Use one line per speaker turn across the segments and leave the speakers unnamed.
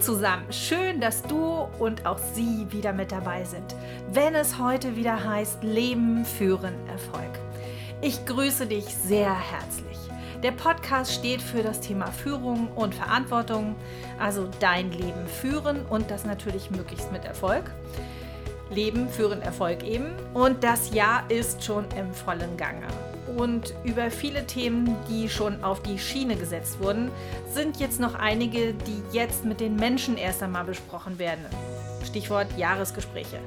zusammen, schön, dass du und auch Sie wieder mit dabei sind, wenn es heute wieder heißt Leben, Führen, Erfolg. Ich grüße dich sehr herzlich. Der Podcast steht für das Thema Führung und Verantwortung, also dein Leben führen und das natürlich möglichst mit Erfolg. Leben, Führen, Erfolg eben. Und das Jahr ist schon im vollen Gange und über viele Themen, die schon auf die Schiene gesetzt wurden, sind jetzt noch einige, die jetzt mit den Menschen erst einmal besprochen werden. Stichwort Jahresgespräche.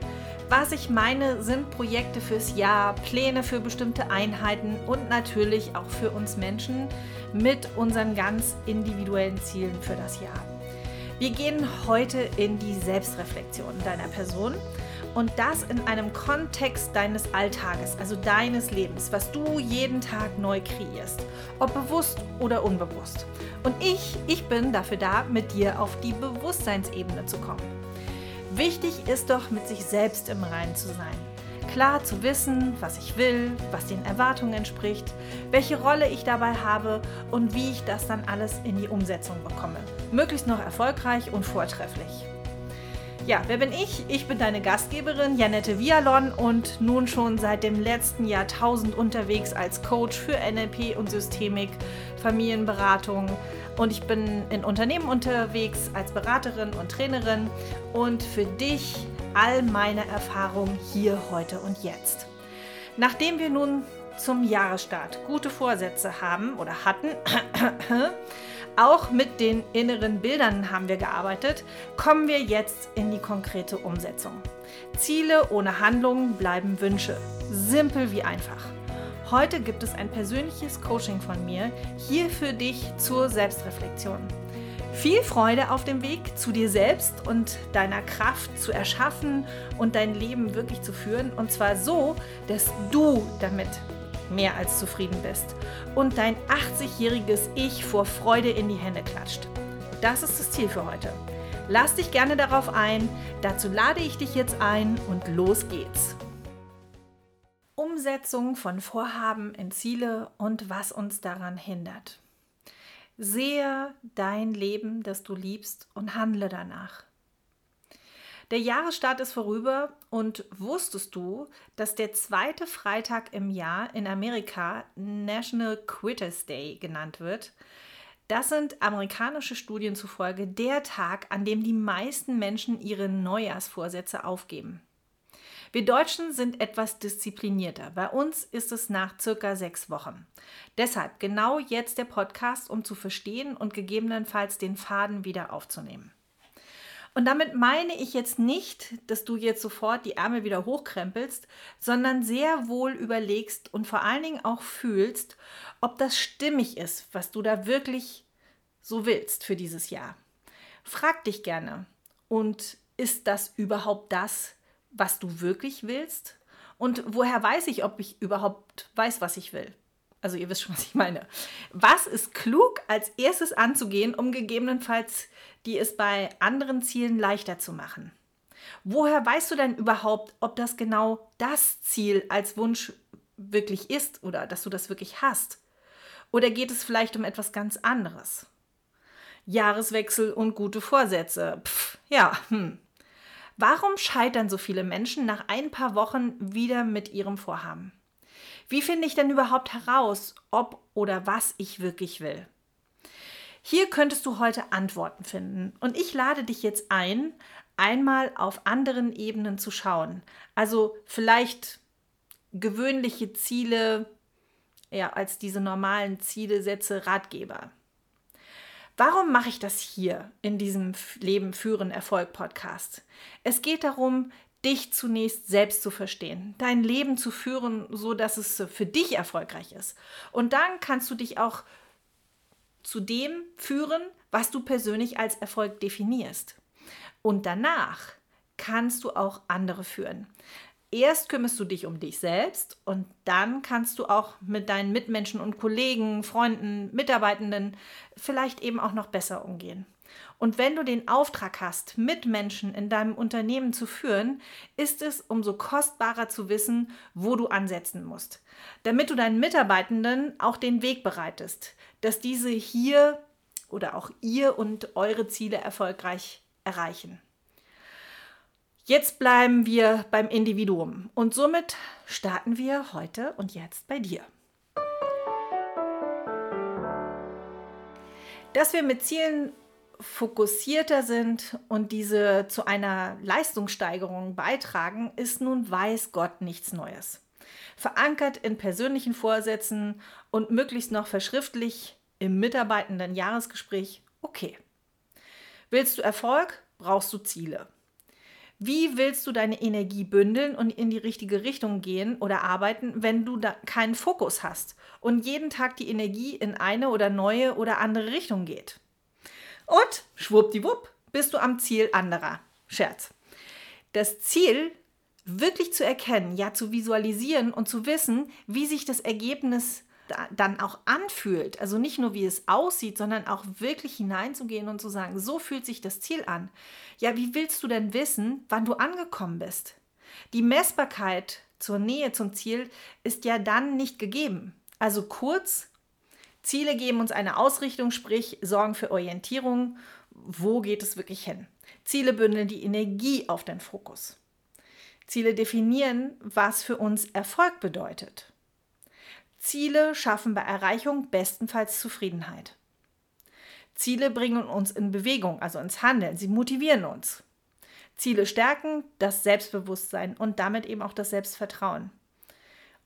Was ich meine, sind Projekte fürs Jahr, Pläne für bestimmte Einheiten und natürlich auch für uns Menschen mit unseren ganz individuellen Zielen für das Jahr. Wir gehen heute in die Selbstreflexion deiner Person und das in einem Kontext deines Alltages, also deines Lebens, was du jeden Tag neu kreierst, ob bewusst oder unbewusst. Und ich, ich bin dafür da, mit dir auf die Bewusstseinsebene zu kommen. Wichtig ist doch, mit sich selbst im Reinen zu sein. Klar zu wissen, was ich will, was den Erwartungen entspricht, welche Rolle ich dabei habe und wie ich das dann alles in die Umsetzung bekomme. Möglichst noch erfolgreich und vortrefflich. Ja, wer bin ich? Ich bin deine Gastgeberin Janette Vialon und nun schon seit dem letzten Jahrtausend unterwegs als Coach für NLP und Systemik, Familienberatung und ich bin in Unternehmen unterwegs als Beraterin und Trainerin und für dich all meine Erfahrungen hier, heute und jetzt. Nachdem wir nun zum Jahresstart gute Vorsätze haben oder hatten, Auch mit den inneren Bildern haben wir gearbeitet. Kommen wir jetzt in die konkrete Umsetzung. Ziele ohne Handlungen bleiben Wünsche. Simpel wie einfach. Heute gibt es ein persönliches Coaching von mir hier für dich zur Selbstreflexion. Viel Freude auf dem Weg zu dir selbst und deiner Kraft zu erschaffen und dein Leben wirklich zu führen. Und zwar so, dass du damit mehr als zufrieden bist und dein 80-jähriges Ich vor Freude in die Hände klatscht. Das ist das Ziel für heute. Lass dich gerne darauf ein, dazu lade ich dich jetzt ein und los geht's. Umsetzung von Vorhaben in Ziele und was uns daran hindert. Sehe dein Leben, das du liebst und handle danach. Der Jahresstart ist vorüber und wusstest du, dass der zweite Freitag im Jahr in Amerika National Quitters Day genannt wird? Das sind amerikanische Studien zufolge der Tag, an dem die meisten Menschen ihre Neujahrsvorsätze aufgeben. Wir Deutschen sind etwas disziplinierter. Bei uns ist es nach circa sechs Wochen. Deshalb genau jetzt der Podcast, um zu verstehen und gegebenenfalls den Faden wieder aufzunehmen. Und damit meine ich jetzt nicht, dass du jetzt sofort die Ärmel wieder hochkrempelst, sondern sehr wohl überlegst und vor allen Dingen auch fühlst, ob das stimmig ist, was du da wirklich so willst für dieses Jahr. Frag dich gerne, und ist das überhaupt das, was du wirklich willst? Und woher weiß ich, ob ich überhaupt weiß, was ich will? Also ihr wisst schon, was ich meine. Was ist klug als erstes anzugehen, um gegebenenfalls die es bei anderen Zielen leichter zu machen? Woher weißt du denn überhaupt, ob das genau das Ziel als Wunsch wirklich ist oder dass du das wirklich hast? Oder geht es vielleicht um etwas ganz anderes? Jahreswechsel und gute Vorsätze. Pff, ja, hm. Warum scheitern so viele Menschen nach ein paar Wochen wieder mit ihrem Vorhaben? Wie finde ich denn überhaupt heraus, ob oder was ich wirklich will? Hier könntest du heute Antworten finden und ich lade dich jetzt ein, einmal auf anderen Ebenen zu schauen. Also vielleicht gewöhnliche Ziele, ja, als diese normalen Ziele, Sätze, Ratgeber. Warum mache ich das hier in diesem Leben führen Erfolg Podcast? Es geht darum, dich zunächst selbst zu verstehen, dein Leben zu führen, so dass es für dich erfolgreich ist. Und dann kannst du dich auch zu dem führen, was du persönlich als Erfolg definierst. Und danach kannst du auch andere führen. Erst kümmerst du dich um dich selbst und dann kannst du auch mit deinen Mitmenschen und Kollegen, Freunden, Mitarbeitenden vielleicht eben auch noch besser umgehen. Und wenn du den Auftrag hast, Mitmenschen in deinem Unternehmen zu führen, ist es umso kostbarer zu wissen, wo du ansetzen musst, damit du deinen Mitarbeitenden auch den Weg bereitest, dass diese hier oder auch ihr und eure Ziele erfolgreich erreichen. Jetzt bleiben wir beim Individuum und somit starten wir heute und jetzt bei dir. Dass wir mit Zielen fokussierter sind und diese zu einer Leistungssteigerung beitragen, ist nun weiß Gott nichts Neues. Verankert in persönlichen Vorsätzen und möglichst noch verschriftlich im mitarbeitenden Jahresgespräch, okay. Willst du Erfolg, brauchst du Ziele. Wie willst du deine Energie bündeln und in die richtige Richtung gehen oder arbeiten, wenn du keinen Fokus hast und jeden Tag die Energie in eine oder neue oder andere Richtung geht? Und schwuppdiwupp bist du am Ziel anderer. Scherz. Das Ziel wirklich zu erkennen, ja zu visualisieren und zu wissen, wie sich das Ergebnis dann auch anfühlt, also nicht nur wie es aussieht, sondern auch wirklich hineinzugehen und zu sagen, so fühlt sich das Ziel an. Ja, wie willst du denn wissen, wann du angekommen bist? Die Messbarkeit zur Nähe zum Ziel ist ja dann nicht gegeben. Also kurz, Ziele geben uns eine Ausrichtung, sprich sorgen für Orientierung. Wo geht es wirklich hin? Ziele bündeln die Energie auf den Fokus. Ziele definieren, was für uns Erfolg bedeutet. Ziele schaffen bei Erreichung bestenfalls Zufriedenheit. Ziele bringen uns in Bewegung, also ins Handeln. Sie motivieren uns. Ziele stärken das Selbstbewusstsein und damit eben auch das Selbstvertrauen.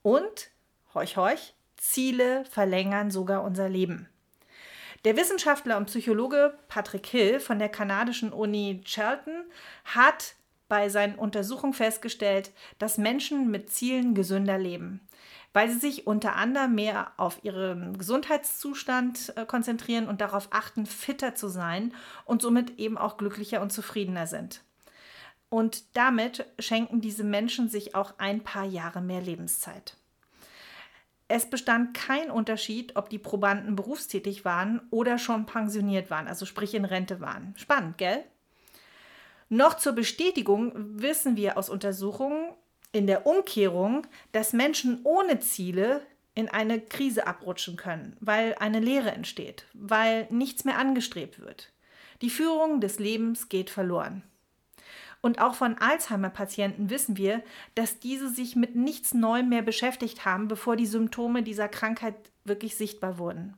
Und, horch, horch, Ziele verlängern sogar unser Leben. Der Wissenschaftler und Psychologe Patrick Hill von der kanadischen Uni Charlton hat bei seinen Untersuchungen festgestellt, dass Menschen mit Zielen gesünder leben weil sie sich unter anderem mehr auf ihren Gesundheitszustand äh, konzentrieren und darauf achten, fitter zu sein und somit eben auch glücklicher und zufriedener sind. Und damit schenken diese Menschen sich auch ein paar Jahre mehr Lebenszeit. Es bestand kein Unterschied, ob die Probanden berufstätig waren oder schon pensioniert waren, also sprich in Rente waren. Spannend, gell? Noch zur Bestätigung wissen wir aus Untersuchungen, in der Umkehrung, dass Menschen ohne Ziele in eine Krise abrutschen können, weil eine Leere entsteht, weil nichts mehr angestrebt wird. Die Führung des Lebens geht verloren. Und auch von Alzheimer-Patienten wissen wir, dass diese sich mit nichts Neuem mehr beschäftigt haben, bevor die Symptome dieser Krankheit wirklich sichtbar wurden.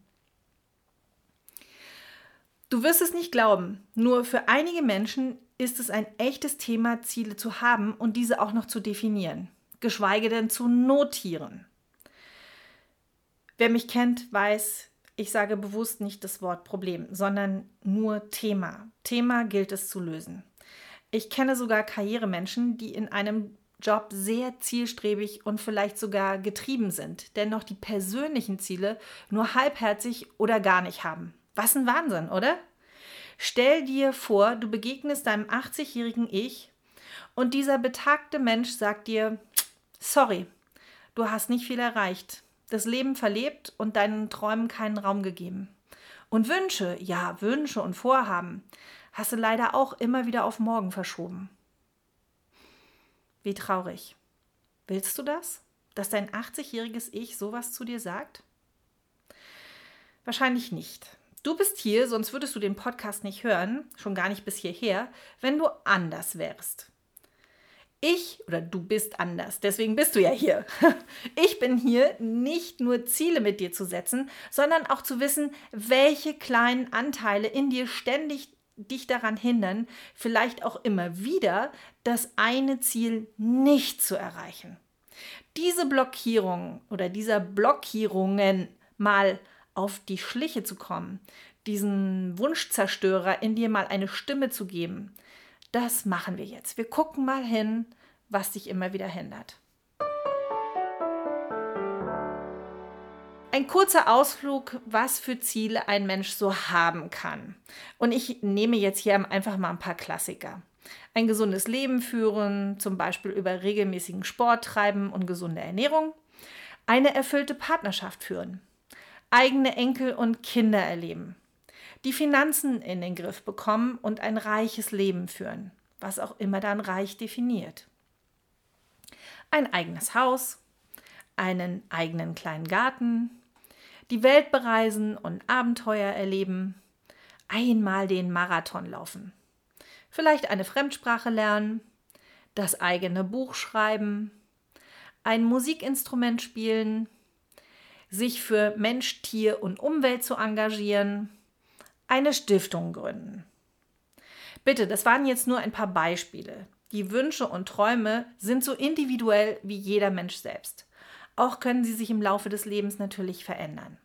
Du wirst es nicht glauben, nur für einige Menschen ist es ein echtes Thema, Ziele zu haben und diese auch noch zu definieren, geschweige denn zu notieren. Wer mich kennt, weiß, ich sage bewusst nicht das Wort Problem, sondern nur Thema. Thema gilt es zu lösen. Ich kenne sogar Karrieremenschen, die in einem Job sehr zielstrebig und vielleicht sogar getrieben sind, dennoch die persönlichen Ziele nur halbherzig oder gar nicht haben. Was ein Wahnsinn, oder? Stell dir vor, du begegnest deinem 80-jährigen Ich und dieser betagte Mensch sagt dir, sorry, du hast nicht viel erreicht, das Leben verlebt und deinen Träumen keinen Raum gegeben. Und Wünsche, ja, Wünsche und Vorhaben hast du leider auch immer wieder auf morgen verschoben. Wie traurig. Willst du das? Dass dein 80-jähriges Ich sowas zu dir sagt? Wahrscheinlich nicht. Du bist hier, sonst würdest du den Podcast nicht hören, schon gar nicht bis hierher, wenn du anders wärst. Ich oder du bist anders, deswegen bist du ja hier. Ich bin hier, nicht nur Ziele mit dir zu setzen, sondern auch zu wissen, welche kleinen Anteile in dir ständig dich daran hindern, vielleicht auch immer wieder das eine Ziel nicht zu erreichen. Diese Blockierung oder dieser Blockierungen mal auf die Schliche zu kommen, diesen Wunschzerstörer in dir mal eine Stimme zu geben, das machen wir jetzt. Wir gucken mal hin, was dich immer wieder hindert. Ein kurzer Ausflug, was für Ziele ein Mensch so haben kann. Und ich nehme jetzt hier einfach mal ein paar Klassiker. Ein gesundes Leben führen, zum Beispiel über regelmäßigen Sport treiben und gesunde Ernährung. Eine erfüllte Partnerschaft führen eigene Enkel und Kinder erleben, die Finanzen in den Griff bekommen und ein reiches Leben führen, was auch immer dann reich definiert. Ein eigenes Haus, einen eigenen kleinen Garten, die Welt bereisen und Abenteuer erleben, einmal den Marathon laufen. Vielleicht eine Fremdsprache lernen, das eigene Buch schreiben, ein Musikinstrument spielen, sich für Mensch, Tier und Umwelt zu engagieren, eine Stiftung gründen. Bitte, das waren jetzt nur ein paar Beispiele. Die Wünsche und Träume sind so individuell wie jeder Mensch selbst. Auch können sie sich im Laufe des Lebens natürlich verändern.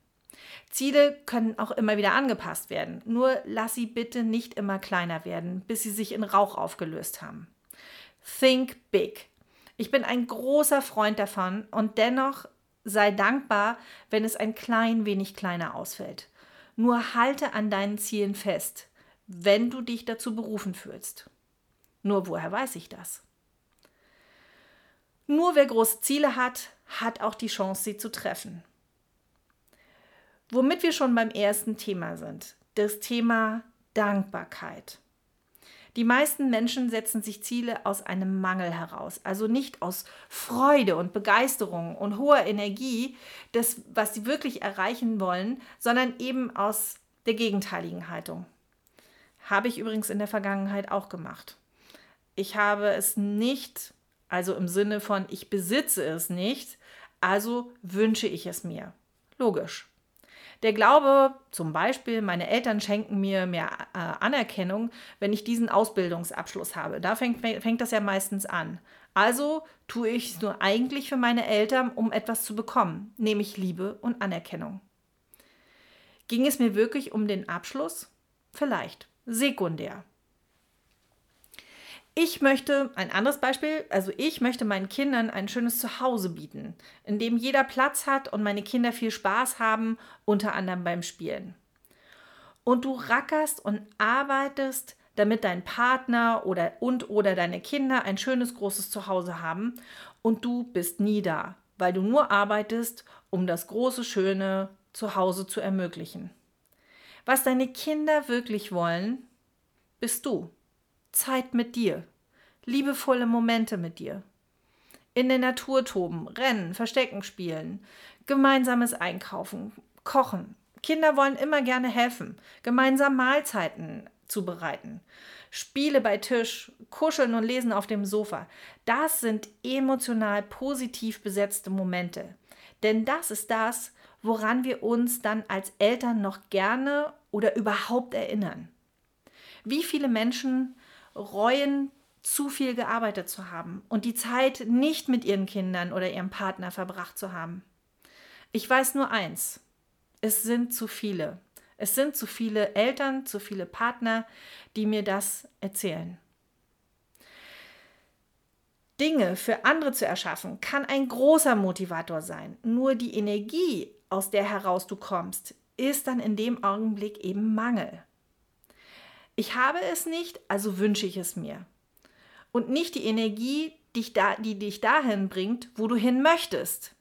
Ziele können auch immer wieder angepasst werden, nur lass sie bitte nicht immer kleiner werden, bis sie sich in Rauch aufgelöst haben. Think big. Ich bin ein großer Freund davon und dennoch sei dankbar, wenn es ein klein wenig kleiner ausfällt. Nur halte an deinen Zielen fest, wenn du dich dazu berufen fühlst. Nur woher weiß ich das? Nur wer große Ziele hat, hat auch die Chance, sie zu treffen. Womit wir schon beim ersten Thema sind, das Thema Dankbarkeit. Die meisten Menschen setzen sich Ziele aus einem Mangel heraus, also nicht aus Freude und Begeisterung und hoher Energie, das, was sie wirklich erreichen wollen, sondern eben aus der gegenteiligen Haltung. Habe ich übrigens in der Vergangenheit auch gemacht. Ich habe es nicht, also im Sinne von ich besitze es nicht, also wünsche ich es mir. Logisch. Der Glaube, zum Beispiel, meine Eltern schenken mir mehr äh, Anerkennung, wenn ich diesen Ausbildungsabschluss habe. Da fängt, fängt das ja meistens an. Also tue ich es nur eigentlich für meine Eltern, um etwas zu bekommen, nämlich Liebe und Anerkennung. Ging es mir wirklich um den Abschluss? Vielleicht. Sekundär. Ich möchte, ein anderes Beispiel, also ich möchte meinen Kindern ein schönes Zuhause bieten, in dem jeder Platz hat und meine Kinder viel Spaß haben, unter anderem beim Spielen. Und du rackerst und arbeitest, damit dein Partner oder und oder deine Kinder ein schönes großes Zuhause haben und du bist nie da, weil du nur arbeitest, um das große schöne Zuhause zu ermöglichen. Was deine Kinder wirklich wollen, bist du. Zeit mit dir, liebevolle Momente mit dir. In der Natur toben, rennen, Verstecken spielen, gemeinsames Einkaufen, kochen. Kinder wollen immer gerne helfen, gemeinsam Mahlzeiten zubereiten. Spiele bei Tisch, kuscheln und lesen auf dem Sofa. Das sind emotional positiv besetzte Momente. Denn das ist das, woran wir uns dann als Eltern noch gerne oder überhaupt erinnern. Wie viele Menschen reuen, zu viel gearbeitet zu haben und die Zeit nicht mit ihren Kindern oder ihrem Partner verbracht zu haben. Ich weiß nur eins, es sind zu viele. Es sind zu viele Eltern, zu viele Partner, die mir das erzählen. Dinge für andere zu erschaffen, kann ein großer Motivator sein. Nur die Energie, aus der heraus du kommst, ist dann in dem Augenblick eben Mangel. Ich habe es nicht, also wünsche ich es mir. Und nicht die Energie, die, dich dahin bringt, wo du hin möchtest.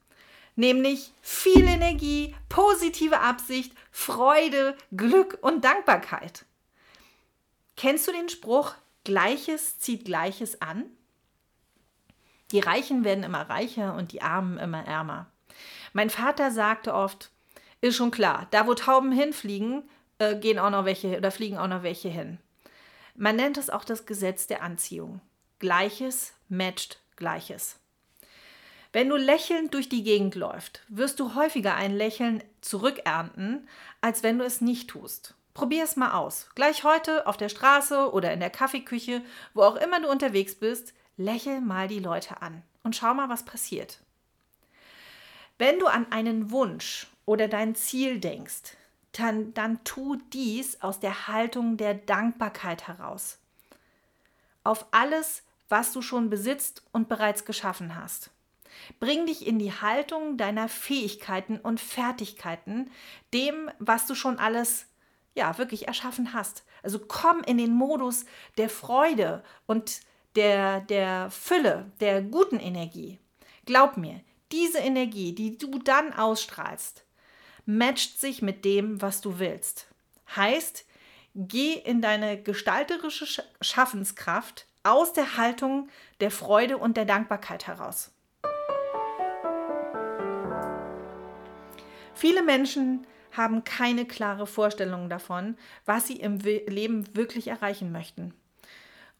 Nämlich viel Energie, positive Absicht, Freude, Glück und Dankbarkeit. Kennst du den Spruch, Gleiches zieht Gleiches an? Die Reichen werden immer reicher und die Armen immer ärmer. Mein Vater sagte oft, ist schon klar, da wo Tauben hinfliegen, äh, gehen auch noch welche oder fliegen auch noch welche hin. Man nennt es auch das Gesetz der Anziehung. Gleiches matcht Gleiches. Wenn du lächelnd durch die Gegend läufst, wirst du häufiger ein Lächeln zurückernten, als wenn du es nicht tust. Probier es mal aus. Gleich heute auf der Straße oder in der Kaffeeküche, wo auch immer du unterwegs bist, lächel mal die Leute an und schau mal, was passiert. Wenn du an einen Wunsch oder dein Ziel denkst, dann, dann tu dies aus der Haltung der Dankbarkeit heraus. Auf alles, was du schon besitzt und bereits geschaffen hast. Bring dich in die Haltung deiner Fähigkeiten und Fertigkeiten, dem, was du schon alles ja wirklich erschaffen hast. Also komm in den Modus der Freude und der, der Fülle, der guten Energie. Glaub mir, diese Energie, die du dann ausstrahlst, matcht sich mit dem, was du willst. Heißt, geh in deine gestalterische Schaffenskraft aus der Haltung der Freude und der Dankbarkeit heraus. Viele Menschen haben keine klare Vorstellung davon, was sie im Leben wirklich erreichen möchten.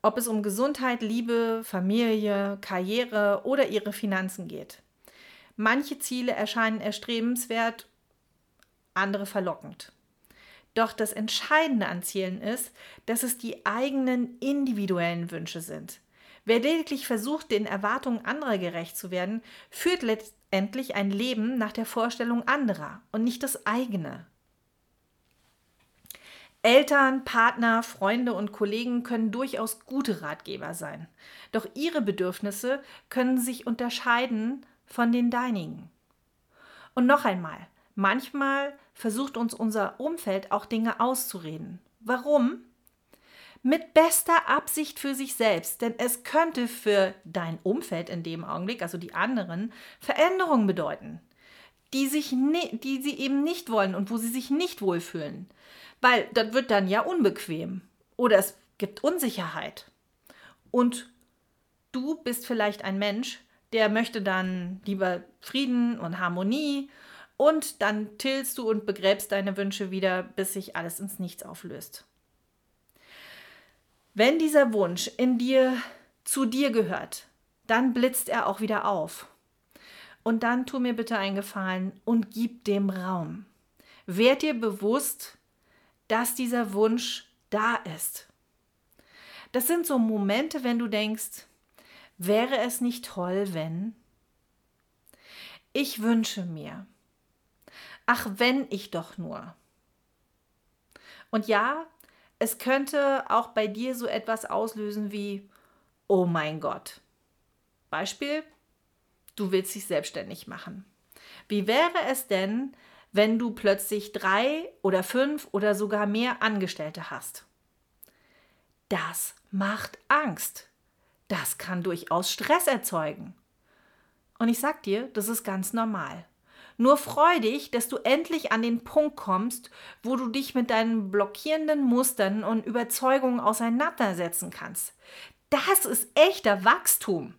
Ob es um Gesundheit, Liebe, Familie, Karriere oder ihre Finanzen geht. Manche Ziele erscheinen erstrebenswert, andere verlockend. Doch das Entscheidende an Zielen ist, dass es die eigenen individuellen Wünsche sind. Wer lediglich versucht, den Erwartungen anderer gerecht zu werden, führt letztendlich ein Leben nach der Vorstellung anderer und nicht das eigene. Eltern, Partner, Freunde und Kollegen können durchaus gute Ratgeber sein. Doch ihre Bedürfnisse können sich unterscheiden von den deinigen. Und noch einmal, manchmal versucht uns unser Umfeld auch Dinge auszureden. Warum? Mit bester Absicht für sich selbst, denn es könnte für dein Umfeld in dem Augenblick, also die anderen, Veränderungen bedeuten, die, sich die sie eben nicht wollen und wo sie sich nicht wohlfühlen. Weil das wird dann ja unbequem oder es gibt Unsicherheit. Und du bist vielleicht ein Mensch, der möchte dann lieber Frieden und Harmonie und dann tillst du und begräbst deine Wünsche wieder, bis sich alles ins Nichts auflöst. Wenn dieser Wunsch in dir zu dir gehört, dann blitzt er auch wieder auf. Und dann tu mir bitte einen Gefallen und gib dem Raum. Werd dir bewusst, dass dieser Wunsch da ist. Das sind so Momente, wenn du denkst, wäre es nicht toll, wenn? Ich wünsche mir, Ach, wenn ich doch nur. Und ja, es könnte auch bei dir so etwas auslösen wie, oh mein Gott. Beispiel, du willst dich selbstständig machen. Wie wäre es denn, wenn du plötzlich drei oder fünf oder sogar mehr Angestellte hast? Das macht Angst. Das kann durchaus Stress erzeugen. Und ich sag dir, das ist ganz normal. Nur freu dich, dass du endlich an den Punkt kommst, wo du dich mit deinen blockierenden Mustern und Überzeugungen auseinandersetzen kannst. Das ist echter Wachstum.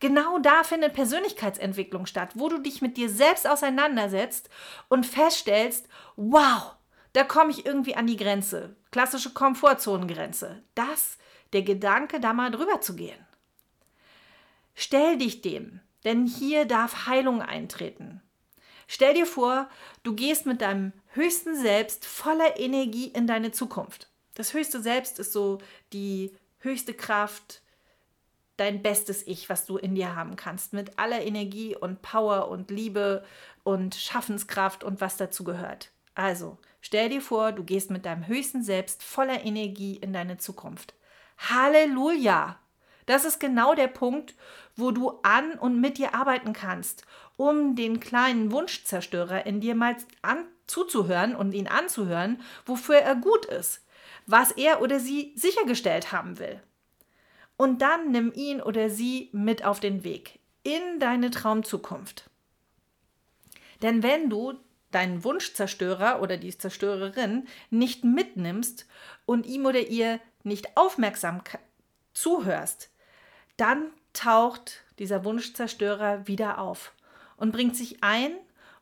Genau da findet Persönlichkeitsentwicklung statt, wo du dich mit dir selbst auseinandersetzt und feststellst, wow, da komme ich irgendwie an die Grenze. Klassische Komfortzonengrenze. Das, der Gedanke, da mal drüber zu gehen. Stell dich dem, denn hier darf Heilung eintreten. Stell dir vor, du gehst mit deinem höchsten Selbst voller Energie in deine Zukunft. Das höchste Selbst ist so die höchste Kraft, dein bestes Ich, was du in dir haben kannst, mit aller Energie und Power und Liebe und Schaffenskraft und was dazu gehört. Also, stell dir vor, du gehst mit deinem höchsten Selbst voller Energie in deine Zukunft. Halleluja! Das ist genau der Punkt, wo du an und mit dir arbeiten kannst, um den kleinen Wunschzerstörer in dir mal an, zuzuhören und ihn anzuhören, wofür er gut ist, was er oder sie sichergestellt haben will. Und dann nimm ihn oder sie mit auf den Weg in deine Traumzukunft. Denn wenn du deinen Wunschzerstörer oder die Zerstörerin nicht mitnimmst und ihm oder ihr nicht aufmerksam zuhörst, dann taucht dieser Wunschzerstörer wieder auf und bringt sich ein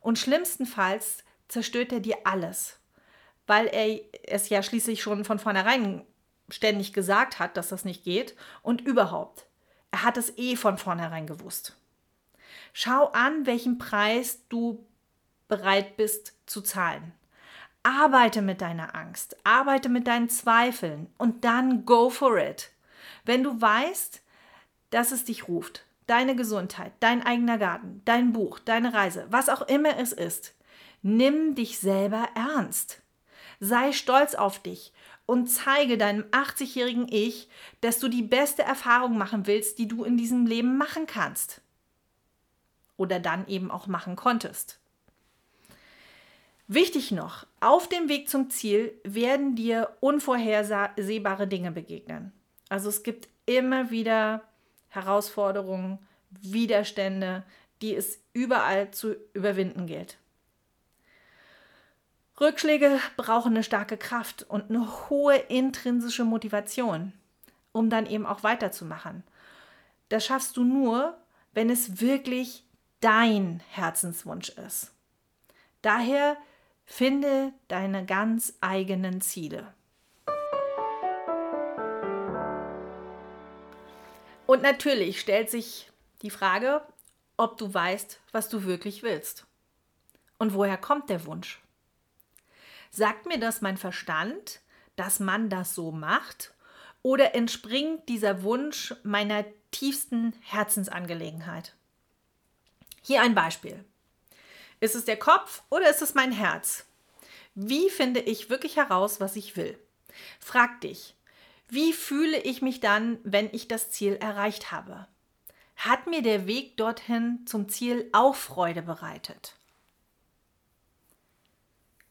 und schlimmstenfalls zerstört er dir alles, weil er es ja schließlich schon von vornherein ständig gesagt hat, dass das nicht geht und überhaupt. Er hat es eh von vornherein gewusst. Schau an, welchen Preis du bereit bist zu zahlen. Arbeite mit deiner Angst, arbeite mit deinen Zweifeln und dann go for it. Wenn du weißt, dass es dich ruft. Deine Gesundheit, dein eigener Garten, dein Buch, deine Reise, was auch immer es ist. Nimm dich selber ernst. Sei stolz auf dich und zeige deinem 80-jährigen Ich, dass du die beste Erfahrung machen willst, die du in diesem Leben machen kannst. Oder dann eben auch machen konntest. Wichtig noch, auf dem Weg zum Ziel werden dir unvorhersehbare Dinge begegnen. Also es gibt immer wieder Herausforderungen, Widerstände, die es überall zu überwinden gilt. Rückschläge brauchen eine starke Kraft und eine hohe intrinsische Motivation, um dann eben auch weiterzumachen. Das schaffst du nur, wenn es wirklich dein Herzenswunsch ist. Daher Finde deine ganz eigenen Ziele. Und natürlich stellt sich die Frage, ob du weißt, was du wirklich willst. Und woher kommt der Wunsch? Sagt mir das mein Verstand, dass man das so macht? Oder entspringt dieser Wunsch meiner tiefsten Herzensangelegenheit? Hier ein Beispiel. Ist es der Kopf oder ist es mein Herz? Wie finde ich wirklich heraus, was ich will? Frag dich, wie fühle ich mich dann, wenn ich das Ziel erreicht habe? Hat mir der Weg dorthin zum Ziel auch Freude bereitet?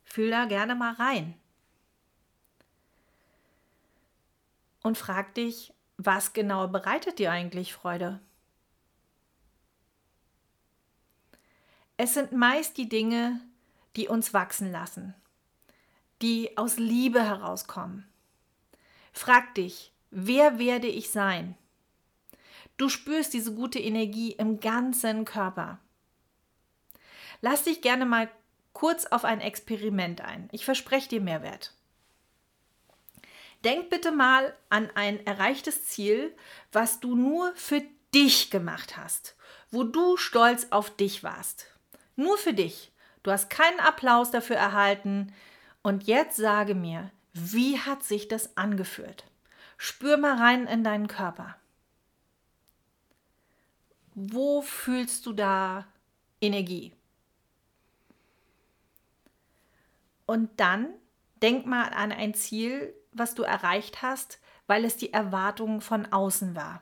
Fühl da gerne mal rein. Und frag dich, was genau bereitet dir eigentlich Freude? Es sind meist die Dinge, die uns wachsen lassen, die aus Liebe herauskommen. Frag dich, wer werde ich sein? Du spürst diese gute Energie im ganzen Körper. Lass dich gerne mal kurz auf ein Experiment ein. Ich verspreche dir Mehrwert. Denk bitte mal an ein erreichtes Ziel, was du nur für dich gemacht hast, wo du stolz auf dich warst. Nur für dich. Du hast keinen Applaus dafür erhalten. Und jetzt sage mir, wie hat sich das angefühlt? Spür mal rein in deinen Körper. Wo fühlst du da Energie? Und dann denk mal an ein Ziel, was du erreicht hast, weil es die Erwartung von außen war.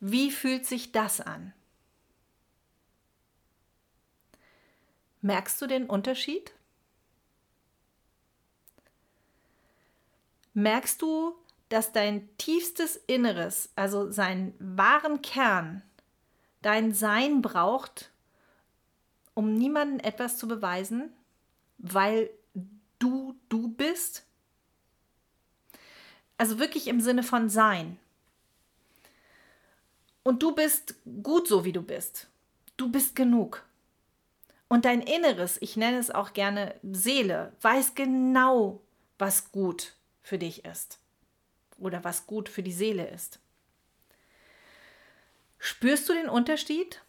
Wie fühlt sich das an? Merkst du den Unterschied? Merkst du, dass dein tiefstes Inneres, also seinen wahren Kern, dein Sein braucht, um niemandem etwas zu beweisen, weil du du bist? Also wirklich im Sinne von Sein. Und du bist gut so, wie du bist. Du bist genug. Und dein Inneres, ich nenne es auch gerne Seele, weiß genau, was gut für dich ist oder was gut für die Seele ist. Spürst du den Unterschied?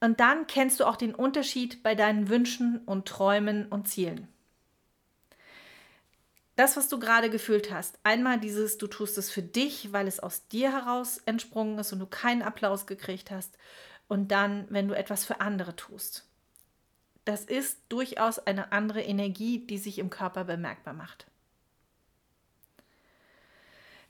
Und dann kennst du auch den Unterschied bei deinen Wünschen und Träumen und Zielen. Das, was du gerade gefühlt hast, einmal dieses, du tust es für dich, weil es aus dir heraus entsprungen ist und du keinen Applaus gekriegt hast und dann, wenn du etwas für andere tust. Das ist durchaus eine andere Energie, die sich im Körper bemerkbar macht.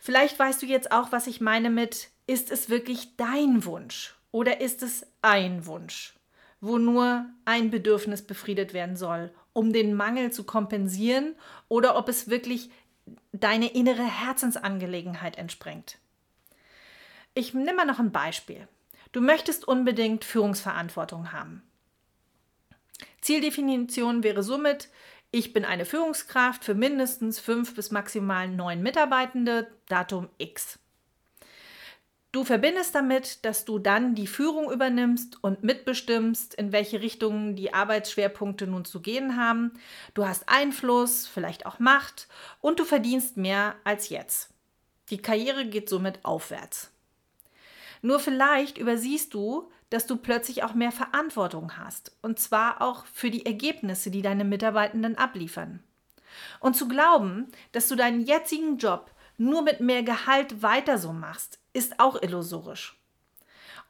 Vielleicht weißt du jetzt auch, was ich meine mit, ist es wirklich dein Wunsch oder ist es ein Wunsch, wo nur ein Bedürfnis befriedet werden soll, um den Mangel zu kompensieren oder ob es wirklich deine innere Herzensangelegenheit entspringt. Ich nehme mal noch ein Beispiel. Du möchtest unbedingt Führungsverantwortung haben. Zieldefinition wäre somit, ich bin eine Führungskraft für mindestens fünf bis maximal neun Mitarbeitende, Datum X. Du verbindest damit, dass du dann die Führung übernimmst und mitbestimmst, in welche Richtungen die Arbeitsschwerpunkte nun zu gehen haben. Du hast Einfluss, vielleicht auch Macht und du verdienst mehr als jetzt. Die Karriere geht somit aufwärts. Nur vielleicht übersiehst du, dass du plötzlich auch mehr Verantwortung hast. Und zwar auch für die Ergebnisse, die deine Mitarbeitenden abliefern. Und zu glauben, dass du deinen jetzigen Job nur mit mehr Gehalt weiter so machst, ist auch illusorisch.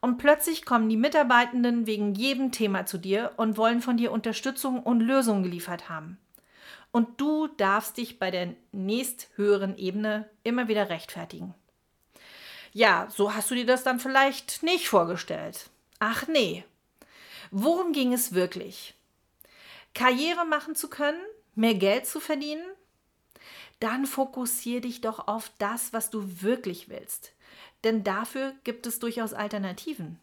Und plötzlich kommen die Mitarbeitenden wegen jedem Thema zu dir und wollen von dir Unterstützung und Lösungen geliefert haben. Und du darfst dich bei der nächsthöheren Ebene immer wieder rechtfertigen. Ja, so hast du dir das dann vielleicht nicht vorgestellt. Ach nee. Worum ging es wirklich? Karriere machen zu können? Mehr Geld zu verdienen? Dann fokussiere dich doch auf das, was du wirklich willst. Denn dafür gibt es durchaus Alternativen.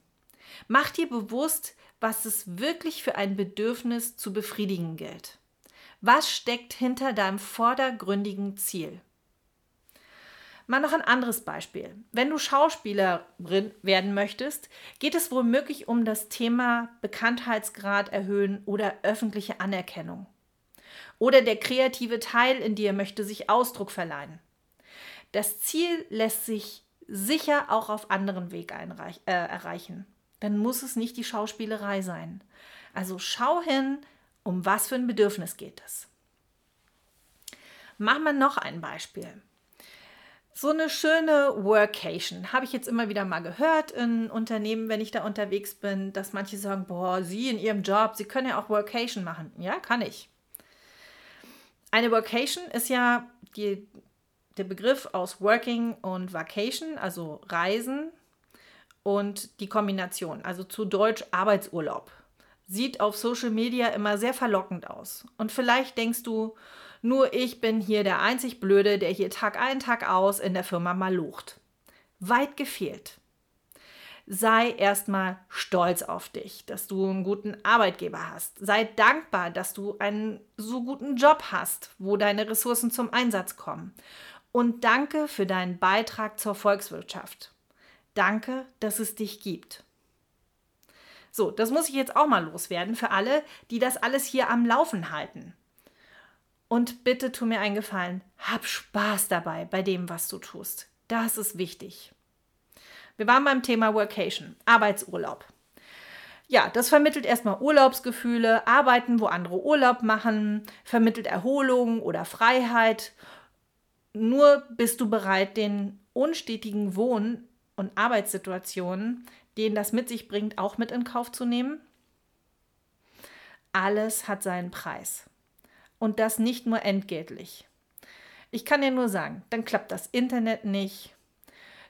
Mach dir bewusst, was es wirklich für ein Bedürfnis zu befriedigen gilt. Was steckt hinter deinem vordergründigen Ziel? Mal noch ein anderes Beispiel. Wenn du Schauspielerin werden möchtest, geht es womöglich um das Thema Bekanntheitsgrad erhöhen oder öffentliche Anerkennung. Oder der kreative Teil in dir möchte sich Ausdruck verleihen. Das Ziel lässt sich sicher auch auf anderen Weg äh, erreichen. Dann muss es nicht die Schauspielerei sein. Also schau hin, um was für ein Bedürfnis geht es. Machen wir noch ein Beispiel. So eine schöne Workation habe ich jetzt immer wieder mal gehört in Unternehmen, wenn ich da unterwegs bin, dass manche sagen, boah, Sie in Ihrem Job, Sie können ja auch Workation machen. Ja, kann ich. Eine Workation ist ja die, der Begriff aus Working und Vacation, also Reisen und die Kombination, also zu Deutsch Arbeitsurlaub. Sieht auf Social Media immer sehr verlockend aus. Und vielleicht denkst du, nur ich bin hier der einzig Blöde, der hier Tag ein, Tag aus in der Firma mal lucht. Weit gefehlt. Sei erstmal stolz auf dich, dass du einen guten Arbeitgeber hast. Sei dankbar, dass du einen so guten Job hast, wo deine Ressourcen zum Einsatz kommen. Und danke für deinen Beitrag zur Volkswirtschaft. Danke, dass es dich gibt. So, das muss ich jetzt auch mal loswerden für alle, die das alles hier am Laufen halten. Und bitte tu mir einen Gefallen, hab Spaß dabei bei dem, was du tust. Das ist wichtig. Wir waren beim Thema Workation, Arbeitsurlaub. Ja, das vermittelt erstmal Urlaubsgefühle, Arbeiten, wo andere Urlaub machen, vermittelt Erholung oder Freiheit. Nur bist du bereit, den unstetigen Wohn- und Arbeitssituationen, denen das mit sich bringt, auch mit in Kauf zu nehmen? Alles hat seinen Preis und das nicht nur entgeltlich. Ich kann dir nur sagen, dann klappt das Internet nicht.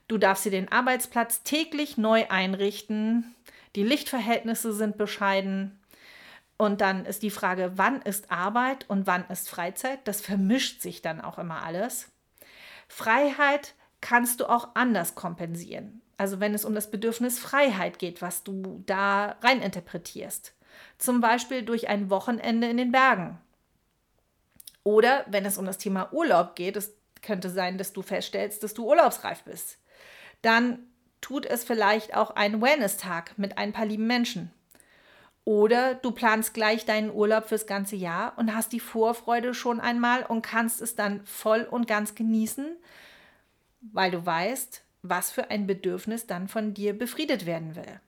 Du darfst dir den Arbeitsplatz täglich neu einrichten. Die Lichtverhältnisse sind bescheiden. Und dann ist die Frage, wann ist Arbeit und wann ist Freizeit? Das vermischt sich dann auch immer alles. Freiheit kannst du auch anders kompensieren. Also wenn es um das Bedürfnis Freiheit geht, was du da rein interpretierst. Zum Beispiel durch ein Wochenende in den Bergen oder wenn es um das Thema Urlaub geht, es könnte sein, dass du feststellst, dass du urlaubsreif bist. Dann tut es vielleicht auch ein Wellness-Tag mit ein paar lieben Menschen. Oder du planst gleich deinen Urlaub fürs ganze Jahr und hast die Vorfreude schon einmal und kannst es dann voll und ganz genießen, weil du weißt, was für ein Bedürfnis dann von dir befriedet werden will.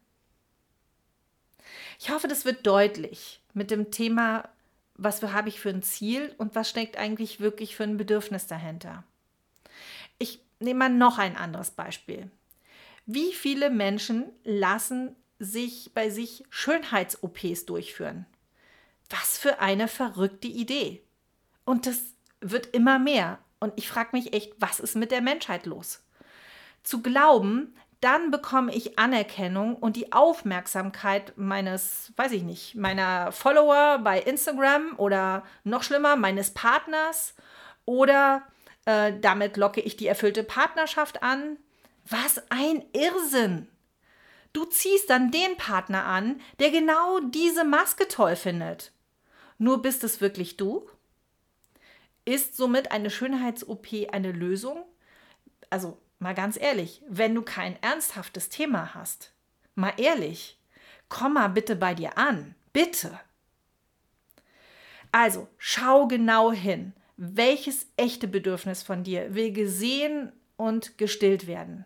Ich hoffe, das wird deutlich mit dem Thema was habe ich für ein Ziel und was steckt eigentlich wirklich für ein Bedürfnis dahinter. Ich nehme mal noch ein anderes Beispiel. Wie viele Menschen lassen sich bei sich Schönheits-OPs durchführen? Was für eine verrückte Idee. Und das wird immer mehr. Und ich frage mich echt, was ist mit der Menschheit los? Zu glauben, dann bekomme ich Anerkennung und die Aufmerksamkeit meines, weiß ich nicht, meiner Follower bei Instagram oder noch schlimmer, meines Partners oder äh, damit locke ich die erfüllte Partnerschaft an. Was ein Irrsinn! Du ziehst dann den Partner an, der genau diese Maske toll findet. Nur bist es wirklich du? Ist somit eine Schönheits-OP eine Lösung? Also Mal ganz ehrlich, wenn du kein ernsthaftes Thema hast, mal ehrlich, komm mal bitte bei dir an. Bitte. Also, schau genau hin. Welches echte Bedürfnis von dir will gesehen und gestillt werden?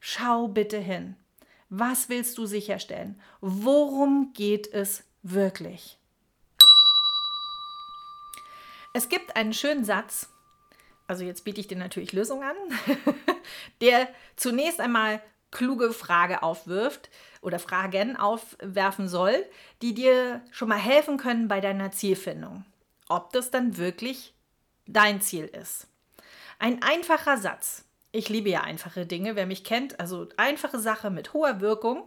Schau bitte hin. Was willst du sicherstellen? Worum geht es wirklich? Es gibt einen schönen Satz, also jetzt biete ich dir natürlich Lösungen an, der zunächst einmal kluge Frage aufwirft oder Fragen aufwerfen soll, die dir schon mal helfen können bei deiner Zielfindung. Ob das dann wirklich dein Ziel ist. Ein einfacher Satz. Ich liebe ja einfache Dinge, wer mich kennt, also einfache Sache mit hoher Wirkung.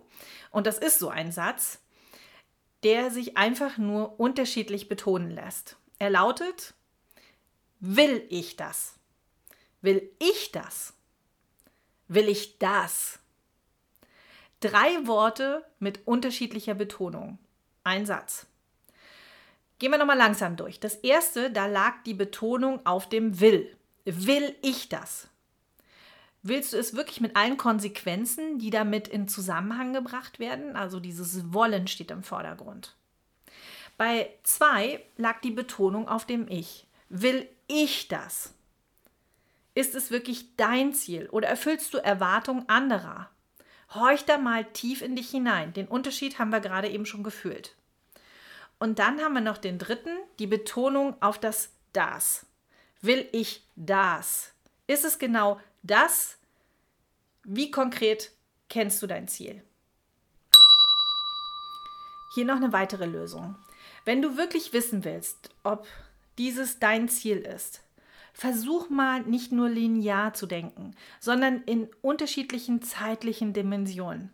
Und das ist so ein Satz, der sich einfach nur unterschiedlich betonen lässt. Er lautet, Will ich das? Will ich das? Will ich das? Drei Worte mit unterschiedlicher Betonung. Ein Satz. Gehen wir nochmal langsam durch. Das erste, da lag die Betonung auf dem Will. Will ich das? Willst du es wirklich mit allen Konsequenzen, die damit in Zusammenhang gebracht werden? Also dieses Wollen steht im Vordergrund. Bei zwei lag die Betonung auf dem Ich. Will ich das? Ist es wirklich dein Ziel oder erfüllst du Erwartungen anderer? Horch da mal tief in dich hinein. Den Unterschied haben wir gerade eben schon gefühlt. Und dann haben wir noch den dritten, die Betonung auf das Das. Will ich das? Ist es genau das? Wie konkret kennst du dein Ziel? Hier noch eine weitere Lösung. Wenn du wirklich wissen willst, ob dieses dein Ziel ist, versuch mal nicht nur linear zu denken, sondern in unterschiedlichen zeitlichen Dimensionen.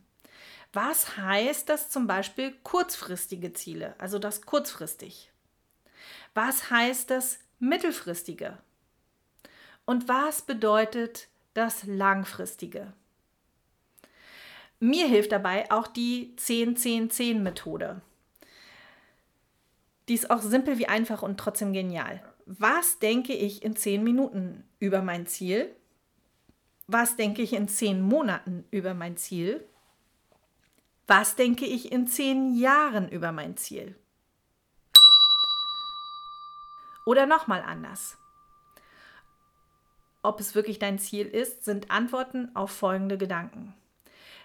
Was heißt das zum Beispiel kurzfristige Ziele, also das kurzfristig? Was heißt das mittelfristige? Und was bedeutet das langfristige? Mir hilft dabei auch die 10-10-10-Methode. Die ist auch simpel wie einfach und trotzdem genial was denke ich in zehn Minuten über mein Ziel? Was denke ich in zehn Monaten über mein Ziel? Was denke ich in zehn Jahren über mein Ziel? Oder nochmal anders. Ob es wirklich dein Ziel ist, sind Antworten auf folgende Gedanken.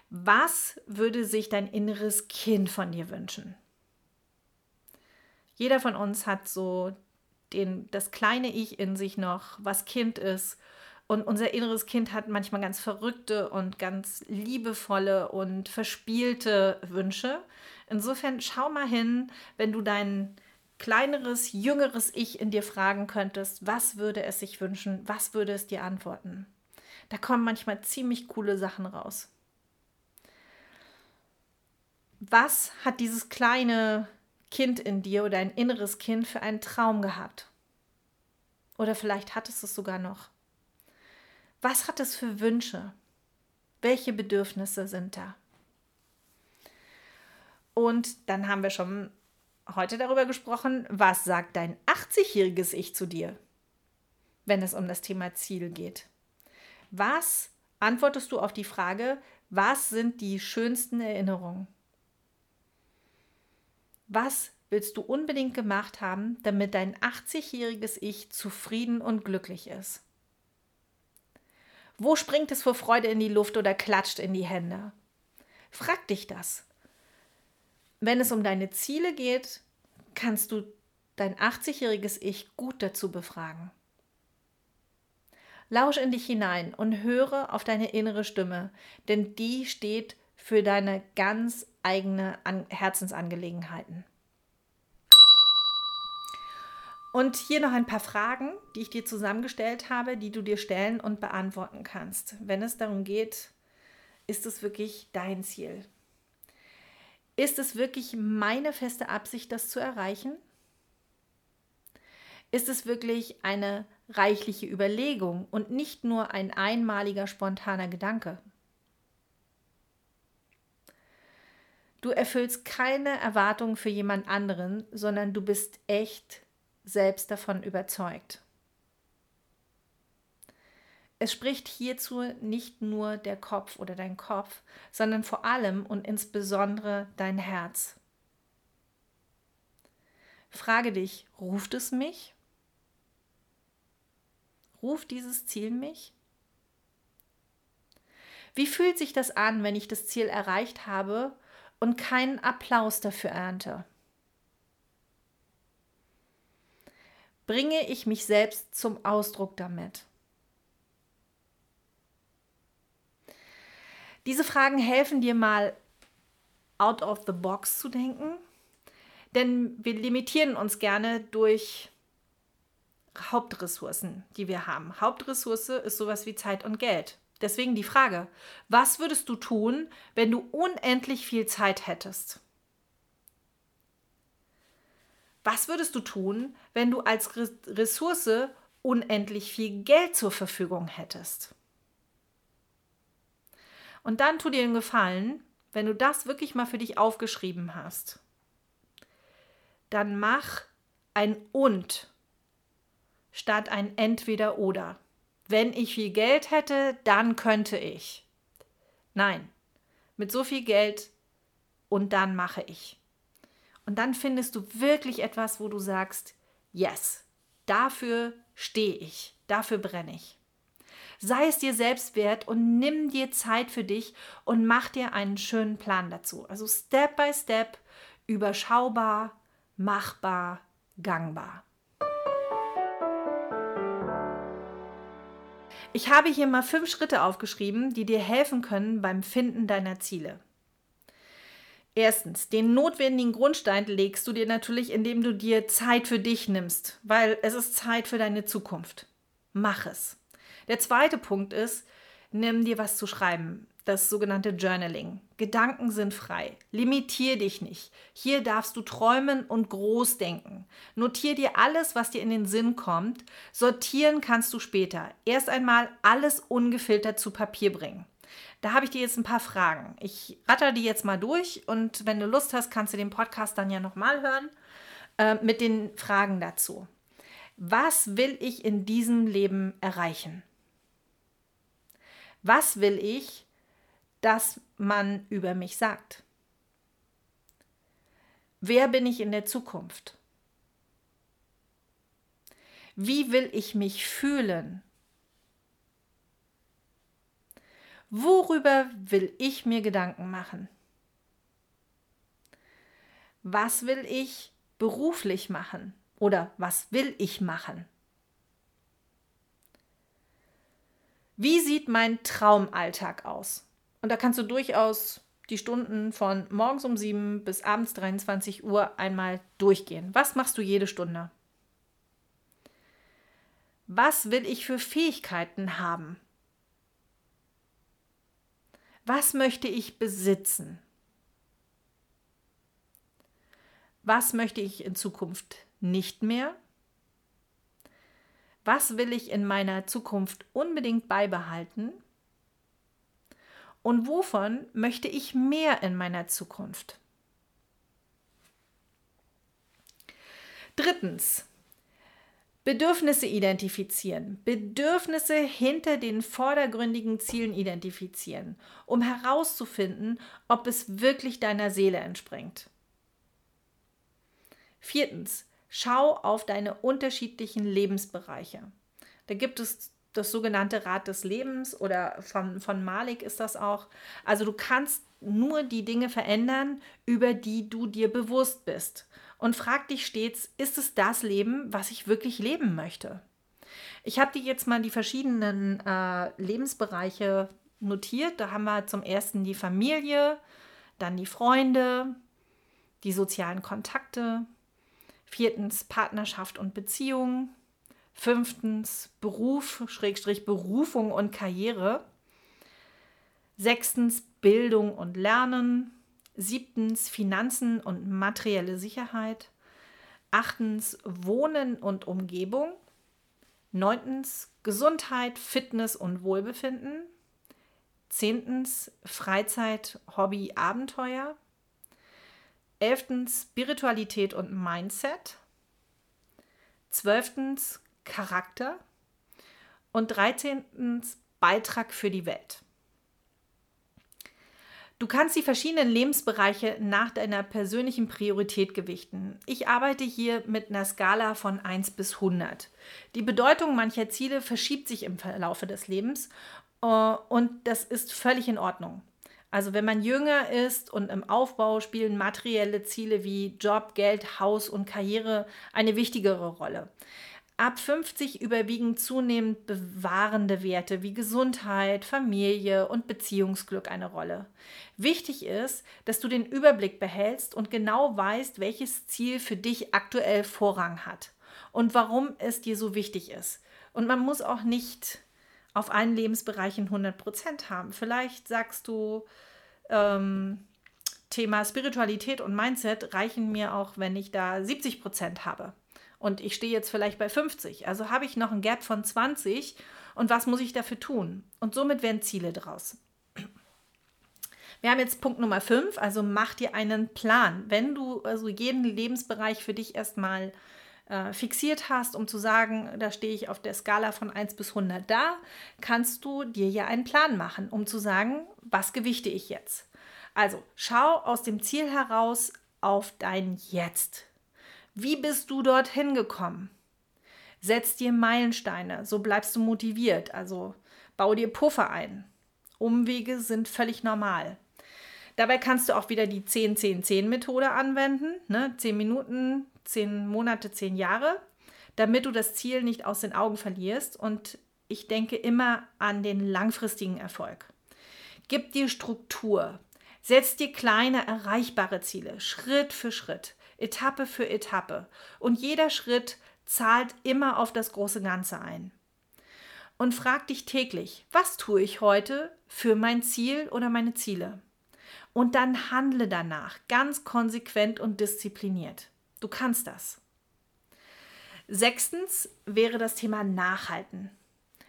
Was würde sich dein inneres Kind von dir wünschen? Jeder von uns hat so den, das kleine Ich in sich noch, was Kind ist. Und unser inneres Kind hat manchmal ganz verrückte und ganz liebevolle und verspielte Wünsche. Insofern schau mal hin, wenn du dein kleineres, jüngeres Ich in dir fragen könntest, was würde es sich wünschen, was würde es dir antworten. Da kommen manchmal ziemlich coole Sachen raus. Was hat dieses kleine Kind in dir oder ein inneres Kind für einen Traum gehabt? Oder vielleicht hattest du es sogar noch. Was hat es für Wünsche? Welche Bedürfnisse sind da? Und dann haben wir schon heute darüber gesprochen, was sagt dein 80-jähriges Ich zu dir, wenn es um das Thema Ziel geht? Was antwortest du auf die Frage, was sind die schönsten Erinnerungen? Was willst du unbedingt gemacht haben, damit dein 80-jähriges Ich zufrieden und glücklich ist? Wo springt es vor Freude in die Luft oder klatscht in die Hände? Frag dich das. Wenn es um deine Ziele geht, kannst du dein 80-jähriges Ich gut dazu befragen. Lausch in dich hinein und höre auf deine innere Stimme, denn die steht für deine ganz eigene An Herzensangelegenheiten. Und hier noch ein paar Fragen, die ich dir zusammengestellt habe, die du dir stellen und beantworten kannst. Wenn es darum geht, ist es wirklich dein Ziel? Ist es wirklich meine feste Absicht, das zu erreichen? Ist es wirklich eine reichliche Überlegung und nicht nur ein einmaliger spontaner Gedanke? Du erfüllst keine Erwartungen für jemand anderen, sondern du bist echt selbst davon überzeugt. Es spricht hierzu nicht nur der Kopf oder dein Kopf, sondern vor allem und insbesondere dein Herz. Frage dich, ruft es mich? Ruft dieses Ziel mich? Wie fühlt sich das an, wenn ich das Ziel erreicht habe und keinen Applaus dafür ernte. Bringe ich mich selbst zum Ausdruck damit? Diese Fragen helfen dir mal out of the box zu denken, denn wir limitieren uns gerne durch Hauptressourcen, die wir haben. Hauptressource ist sowas wie Zeit und Geld. Deswegen die Frage, was würdest du tun, wenn du unendlich viel Zeit hättest? Was würdest du tun, wenn du als Ressource unendlich viel Geld zur Verfügung hättest? Und dann tu dir den Gefallen, wenn du das wirklich mal für dich aufgeschrieben hast, dann mach ein und statt ein entweder oder. Wenn ich viel Geld hätte, dann könnte ich. Nein, mit so viel Geld und dann mache ich. Und dann findest du wirklich etwas, wo du sagst, yes, dafür stehe ich, dafür brenne ich. Sei es dir selbst wert und nimm dir Zeit für dich und mach dir einen schönen Plan dazu. Also Step by Step, überschaubar, machbar, gangbar. Ich habe hier mal fünf Schritte aufgeschrieben, die dir helfen können beim Finden deiner Ziele. Erstens, den notwendigen Grundstein legst du dir natürlich, indem du dir Zeit für dich nimmst, weil es ist Zeit für deine Zukunft. Mach es. Der zweite Punkt ist, nimm dir was zu schreiben, das sogenannte Journaling. Gedanken sind frei. Limitier dich nicht. Hier darfst du träumen und groß denken. Notier dir alles, was dir in den Sinn kommt. Sortieren kannst du später. Erst einmal alles ungefiltert zu Papier bringen. Da habe ich dir jetzt ein paar Fragen. Ich ratter die jetzt mal durch und wenn du Lust hast, kannst du den Podcast dann ja nochmal hören äh, mit den Fragen dazu. Was will ich in diesem Leben erreichen? Was will ich, dass man über mich sagt? Wer bin ich in der Zukunft? Wie will ich mich fühlen? Worüber will ich mir Gedanken machen? Was will ich beruflich machen? Oder was will ich machen? Wie sieht mein Traumalltag aus? Und da kannst du durchaus die Stunden von morgens um 7 bis abends 23 Uhr einmal durchgehen. Was machst du jede Stunde? Was will ich für Fähigkeiten haben? Was möchte ich besitzen? Was möchte ich in Zukunft nicht mehr? Was will ich in meiner Zukunft unbedingt beibehalten? Und wovon möchte ich mehr in meiner Zukunft? Drittens, Bedürfnisse identifizieren. Bedürfnisse hinter den vordergründigen Zielen identifizieren, um herauszufinden, ob es wirklich deiner Seele entspringt. Viertens, Schau auf deine unterschiedlichen Lebensbereiche. Da gibt es das sogenannte Rad des Lebens oder von, von Malik ist das auch. Also du kannst nur die Dinge verändern, über die du dir bewusst bist. Und frag dich stets, ist es das Leben, was ich wirklich leben möchte? Ich habe dir jetzt mal die verschiedenen äh, Lebensbereiche notiert. Da haben wir zum ersten die Familie, dann die Freunde, die sozialen Kontakte, Viertens Partnerschaft und Beziehung. Fünftens Beruf, Schrägstrich Berufung und Karriere. Sechstens Bildung und Lernen. Siebtens Finanzen und materielle Sicherheit. Achtens Wohnen und Umgebung. Neuntens Gesundheit, Fitness und Wohlbefinden. Zehntens Freizeit, Hobby, Abenteuer. Elftens Spiritualität und Mindset. Zwölftens Charakter. Und dreizehntens Beitrag für die Welt. Du kannst die verschiedenen Lebensbereiche nach deiner persönlichen Priorität gewichten. Ich arbeite hier mit einer Skala von 1 bis 100. Die Bedeutung mancher Ziele verschiebt sich im Verlaufe des Lebens äh, und das ist völlig in Ordnung. Also wenn man jünger ist und im Aufbau spielen materielle Ziele wie Job, Geld, Haus und Karriere eine wichtigere Rolle. Ab 50 überwiegen zunehmend bewahrende Werte wie Gesundheit, Familie und Beziehungsglück eine Rolle. Wichtig ist, dass du den Überblick behältst und genau weißt, welches Ziel für dich aktuell Vorrang hat und warum es dir so wichtig ist. Und man muss auch nicht auf allen Lebensbereichen 100 Prozent haben. Vielleicht sagst du, ähm, Thema Spiritualität und Mindset reichen mir auch, wenn ich da 70 Prozent habe. Und ich stehe jetzt vielleicht bei 50. Also habe ich noch ein Gap von 20. Und was muss ich dafür tun? Und somit werden Ziele draus. Wir haben jetzt Punkt Nummer 5, also mach dir einen Plan. Wenn du also jeden Lebensbereich für dich erstmal äh, fixiert hast, um zu sagen, da stehe ich auf der Skala von 1 bis 100 da, kannst du dir ja einen Plan machen, um zu sagen, was gewichte ich jetzt. Also schau aus dem Ziel heraus auf dein Jetzt. Wie bist du dorthin gekommen? Setz dir Meilensteine, so bleibst du motiviert. Also bau dir Puffer ein. Umwege sind völlig normal. Dabei kannst du auch wieder die 10-10-10-Methode anwenden. Ne? 10 Minuten, 10 Monate, 10 Jahre, damit du das Ziel nicht aus den Augen verlierst. Und ich denke immer an den langfristigen Erfolg. Gib dir Struktur. Setz dir kleine, erreichbare Ziele, Schritt für Schritt, Etappe für Etappe. Und jeder Schritt zahlt immer auf das große Ganze ein. Und frag dich täglich, was tue ich heute für mein Ziel oder meine Ziele? Und dann handle danach, ganz konsequent und diszipliniert. Du kannst das. Sechstens wäre das Thema Nachhalten.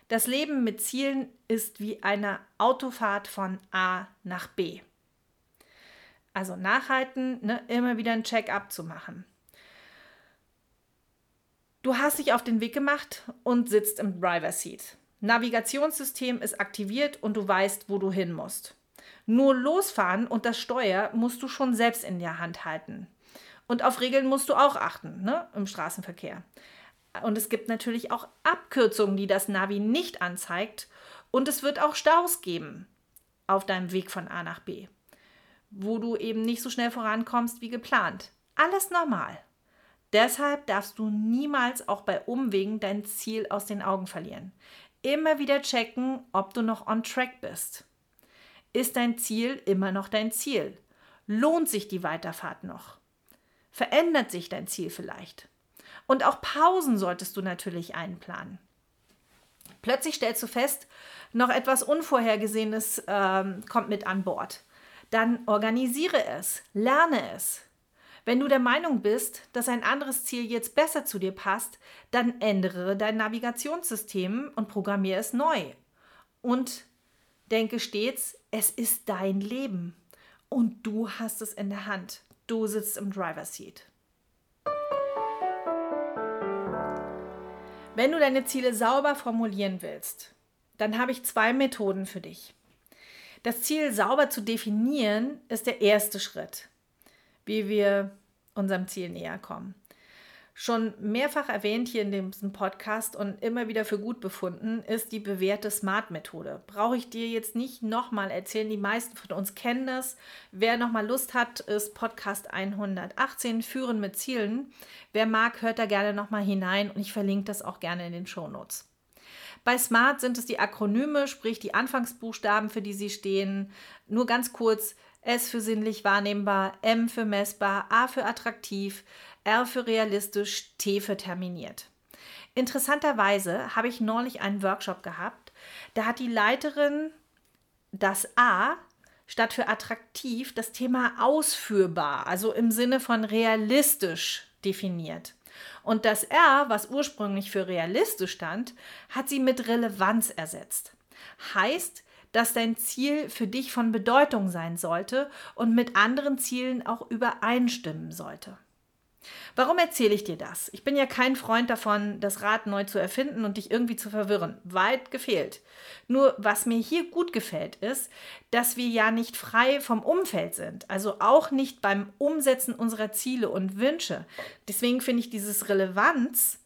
Das Leben mit Zielen ist wie eine Autofahrt von A nach B. Also nachhalten, ne, immer wieder ein Check-up zu machen. Du hast dich auf den Weg gemacht und sitzt im Driver Seat. Navigationssystem ist aktiviert und du weißt, wo du hin musst. Nur losfahren und das Steuer musst du schon selbst in der Hand halten. Und auf Regeln musst du auch achten ne, im Straßenverkehr. Und es gibt natürlich auch Abkürzungen, die das Navi nicht anzeigt. Und es wird auch Staus geben auf deinem Weg von A nach B, wo du eben nicht so schnell vorankommst wie geplant. Alles normal. Deshalb darfst du niemals auch bei Umwegen dein Ziel aus den Augen verlieren. Immer wieder checken, ob du noch on track bist. Ist dein Ziel immer noch dein Ziel? Lohnt sich die Weiterfahrt noch? Verändert sich dein Ziel vielleicht? Und auch Pausen solltest du natürlich einplanen. Plötzlich stellst du fest, noch etwas Unvorhergesehenes ähm, kommt mit an Bord. Dann organisiere es, lerne es. Wenn du der Meinung bist, dass ein anderes Ziel jetzt besser zu dir passt, dann ändere dein Navigationssystem und programmiere es neu. Und denke stets, es ist dein Leben und du hast es in der Hand. Du sitzt im Driver Seat. Wenn du deine Ziele sauber formulieren willst, dann habe ich zwei Methoden für dich. Das Ziel sauber zu definieren ist der erste Schritt, wie wir unserem Ziel näher kommen schon mehrfach erwähnt hier in diesem Podcast und immer wieder für gut befunden, ist die bewährte SMART-Methode. Brauche ich dir jetzt nicht nochmal erzählen, die meisten von uns kennen das. Wer nochmal Lust hat, ist Podcast 118, Führen mit Zielen. Wer mag, hört da gerne nochmal hinein und ich verlinke das auch gerne in den Shownotes. Bei SMART sind es die Akronyme, sprich die Anfangsbuchstaben, für die sie stehen. Nur ganz kurz, S für sinnlich wahrnehmbar, M für messbar, A für attraktiv, R für realistisch, T für terminiert. Interessanterweise habe ich neulich einen Workshop gehabt, da hat die Leiterin das A statt für attraktiv das Thema ausführbar, also im Sinne von realistisch definiert. Und das R, was ursprünglich für realistisch stand, hat sie mit Relevanz ersetzt. Heißt, dass dein Ziel für dich von Bedeutung sein sollte und mit anderen Zielen auch übereinstimmen sollte. Warum erzähle ich dir das? Ich bin ja kein Freund davon, das Rad neu zu erfinden und dich irgendwie zu verwirren. Weit gefehlt. Nur was mir hier gut gefällt, ist, dass wir ja nicht frei vom Umfeld sind. Also auch nicht beim Umsetzen unserer Ziele und Wünsche. Deswegen finde ich dieses Relevanz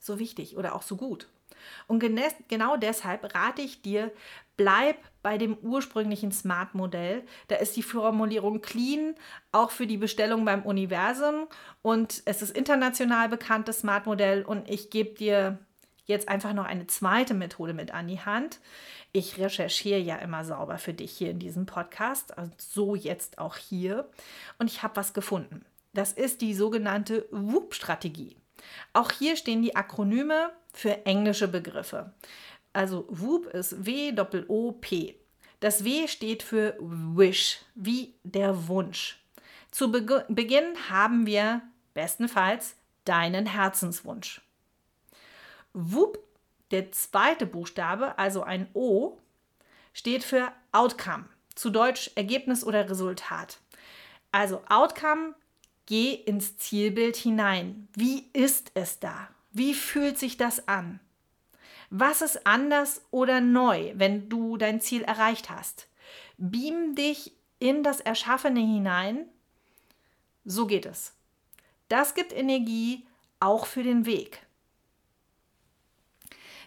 so wichtig oder auch so gut. Und genau deshalb rate ich dir, bleib bei dem ursprünglichen Smart-Modell. Da ist die Formulierung clean, auch für die Bestellung beim Universum. Und es ist international bekanntes Smart-Modell. Und ich gebe dir jetzt einfach noch eine zweite Methode mit an die Hand. Ich recherchiere ja immer sauber für dich hier in diesem Podcast, also so jetzt auch hier. Und ich habe was gefunden. Das ist die sogenannte WOOP-Strategie. Auch hier stehen die Akronyme für englische Begriffe. Also WOOP ist W-O-O-P. Das W steht für Wish, wie der Wunsch. Zu Be Beginn haben wir bestenfalls deinen Herzenswunsch. WOOP, der zweite Buchstabe, also ein O, steht für Outcome, zu Deutsch Ergebnis oder Resultat. Also Outcome Geh ins Zielbild hinein. Wie ist es da? Wie fühlt sich das an? Was ist anders oder neu, wenn du dein Ziel erreicht hast? Beam dich in das Erschaffene hinein. So geht es. Das gibt Energie auch für den Weg.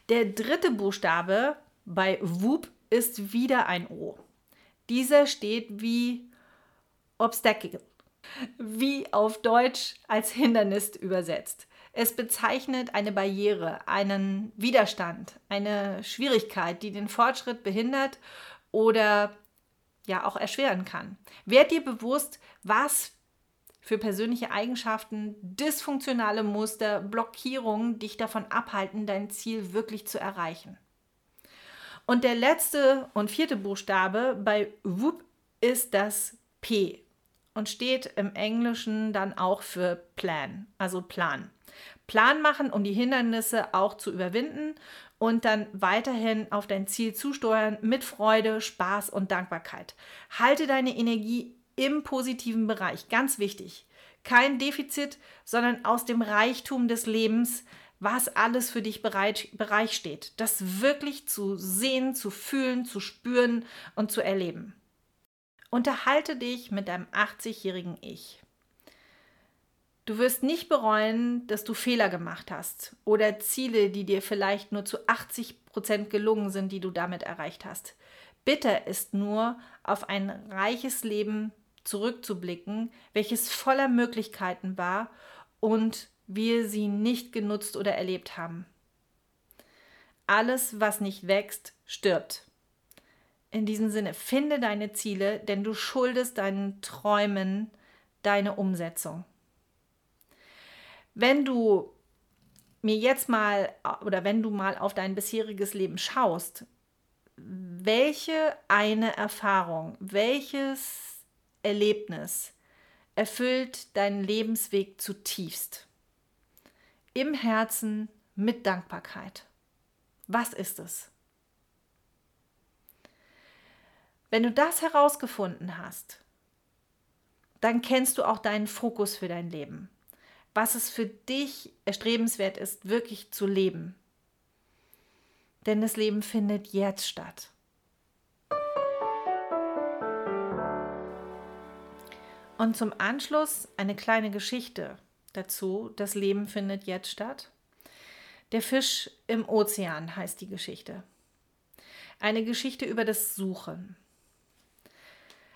Der dritte Buchstabe bei WUP ist wieder ein O. Dieser steht wie Obstacle, wie auf Deutsch als Hindernis übersetzt. Es bezeichnet eine Barriere, einen Widerstand, eine Schwierigkeit, die den Fortschritt behindert oder ja auch erschweren kann. Werd dir bewusst, was für persönliche Eigenschaften, dysfunktionale Muster, Blockierungen dich davon abhalten, dein Ziel wirklich zu erreichen. Und der letzte und vierte Buchstabe bei WUP ist das P und steht im Englischen dann auch für Plan, also Plan. Plan machen, um die Hindernisse auch zu überwinden und dann weiterhin auf dein Ziel zusteuern mit Freude, Spaß und Dankbarkeit. Halte deine Energie im positiven Bereich, ganz wichtig. Kein Defizit, sondern aus dem Reichtum des Lebens, was alles für dich bereit, steht. Das wirklich zu sehen, zu fühlen, zu spüren und zu erleben. Unterhalte dich mit deinem 80-jährigen Ich. Du wirst nicht bereuen, dass du Fehler gemacht hast oder Ziele, die dir vielleicht nur zu 80 Prozent gelungen sind, die du damit erreicht hast. Bitter ist nur, auf ein reiches Leben zurückzublicken, welches voller Möglichkeiten war und wir sie nicht genutzt oder erlebt haben. Alles, was nicht wächst, stirbt. In diesem Sinne, finde deine Ziele, denn du schuldest deinen Träumen deine Umsetzung. Wenn du mir jetzt mal oder wenn du mal auf dein bisheriges Leben schaust, welche eine Erfahrung, welches Erlebnis erfüllt deinen Lebensweg zutiefst? Im Herzen mit Dankbarkeit. Was ist es? Wenn du das herausgefunden hast, dann kennst du auch deinen Fokus für dein Leben. Was es für dich erstrebenswert ist, wirklich zu leben. Denn das Leben findet jetzt statt. Und zum Anschluss eine kleine Geschichte dazu. Das Leben findet jetzt statt. Der Fisch im Ozean heißt die Geschichte. Eine Geschichte über das Suchen.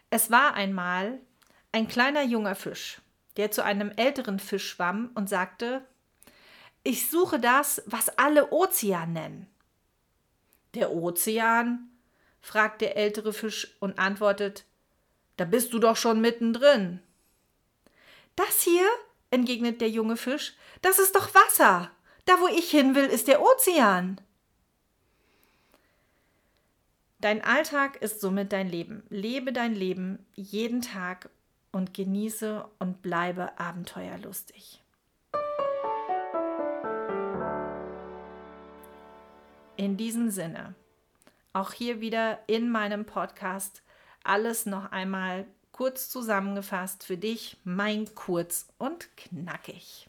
Es war einmal ein kleiner junger Fisch, der zu einem älteren Fisch schwamm und sagte, ich suche das, was alle Ozean nennen. Der Ozean? fragt der ältere Fisch und antwortet, da bist du doch schon mittendrin. Das hier, entgegnet der junge Fisch, das ist doch Wasser. Da, wo ich hin will, ist der Ozean. Dein Alltag ist somit dein Leben. Lebe dein Leben jeden Tag und genieße und bleibe abenteuerlustig. In diesem Sinne, auch hier wieder in meinem Podcast alles noch einmal kurz zusammengefasst für dich, mein kurz und knackig.